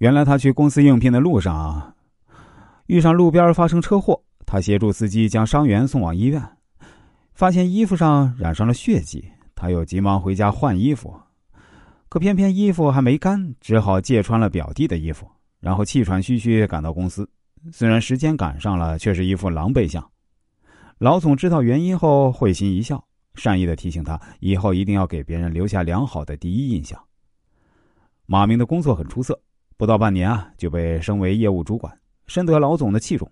原来他去公司应聘的路上，遇上路边发生车祸，他协助司机将伤员送往医院，发现衣服上染上了血迹，他又急忙回家换衣服，可偏偏衣服还没干，只好借穿了表弟的衣服，然后气喘吁吁赶到公司。虽然时间赶上了，却是一副狼狈相。老总知道原因后，会心一笑，善意的提醒他以后一定要给别人留下良好的第一印象。马明的工作很出色。不到半年啊，就被升为业务主管，深得老总的器重。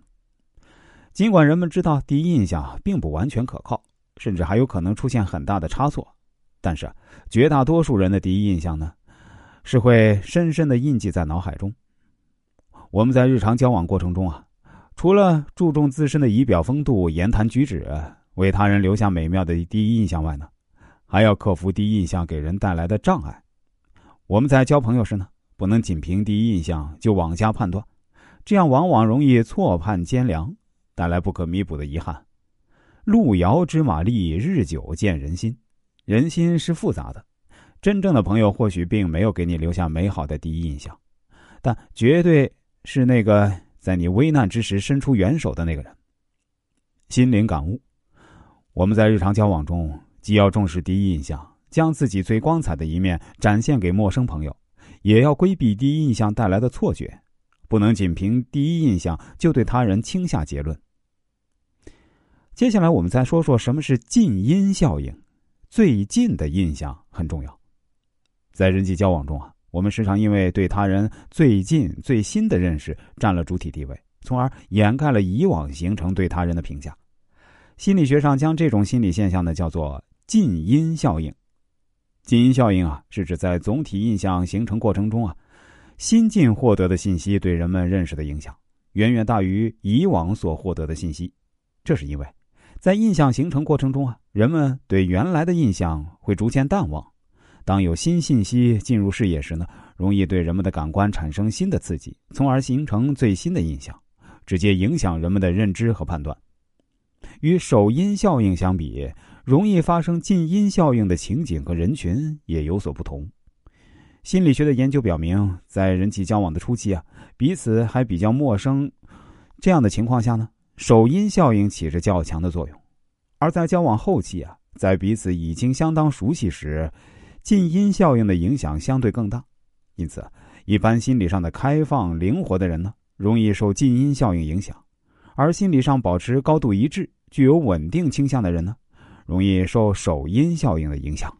尽管人们知道第一印象并不完全可靠，甚至还有可能出现很大的差错，但是绝大多数人的第一印象呢，是会深深的印记在脑海中。我们在日常交往过程中啊，除了注重自身的仪表风度、言谈举止，为他人留下美妙的第一印象外呢，还要克服第一印象给人带来的障碍。我们在交朋友时呢。不能仅凭第一印象就妄加判断，这样往往容易错判奸良，带来不可弥补的遗憾。路遥知马力，日久见人心。人心是复杂的，真正的朋友或许并没有给你留下美好的第一印象，但绝对是那个在你危难之时伸出援手的那个人。心灵感悟：我们在日常交往中，既要重视第一印象，将自己最光彩的一面展现给陌生朋友。也要规避第一印象带来的错觉，不能仅凭第一印象就对他人轻下结论。接下来，我们再说说什么是近因效应。最近的印象很重要，在人际交往中啊，我们时常因为对他人最近、最新的认识占了主体地位，从而掩盖了以往形成对他人的评价。心理学上将这种心理现象呢叫做近因效应。近因效应啊，是指在总体印象形成过程中啊，新近获得的信息对人们认识的影响，远远大于以往所获得的信息。这是因为，在印象形成过程中啊，人们对原来的印象会逐渐淡忘。当有新信息进入视野时呢，容易对人们的感官产生新的刺激，从而形成最新的印象，直接影响人们的认知和判断。与首因效应相比。容易发生近因效应的情景和人群也有所不同。心理学的研究表明，在人际交往的初期啊，彼此还比较陌生，这样的情况下呢，首因效应起着较强的作用；而在交往后期啊，在彼此已经相当熟悉时，近因效应的影响相对更大。因此，一般心理上的开放、灵活的人呢，容易受近因效应影响；而心理上保持高度一致、具有稳定倾向的人呢，容易受首因效应的影响。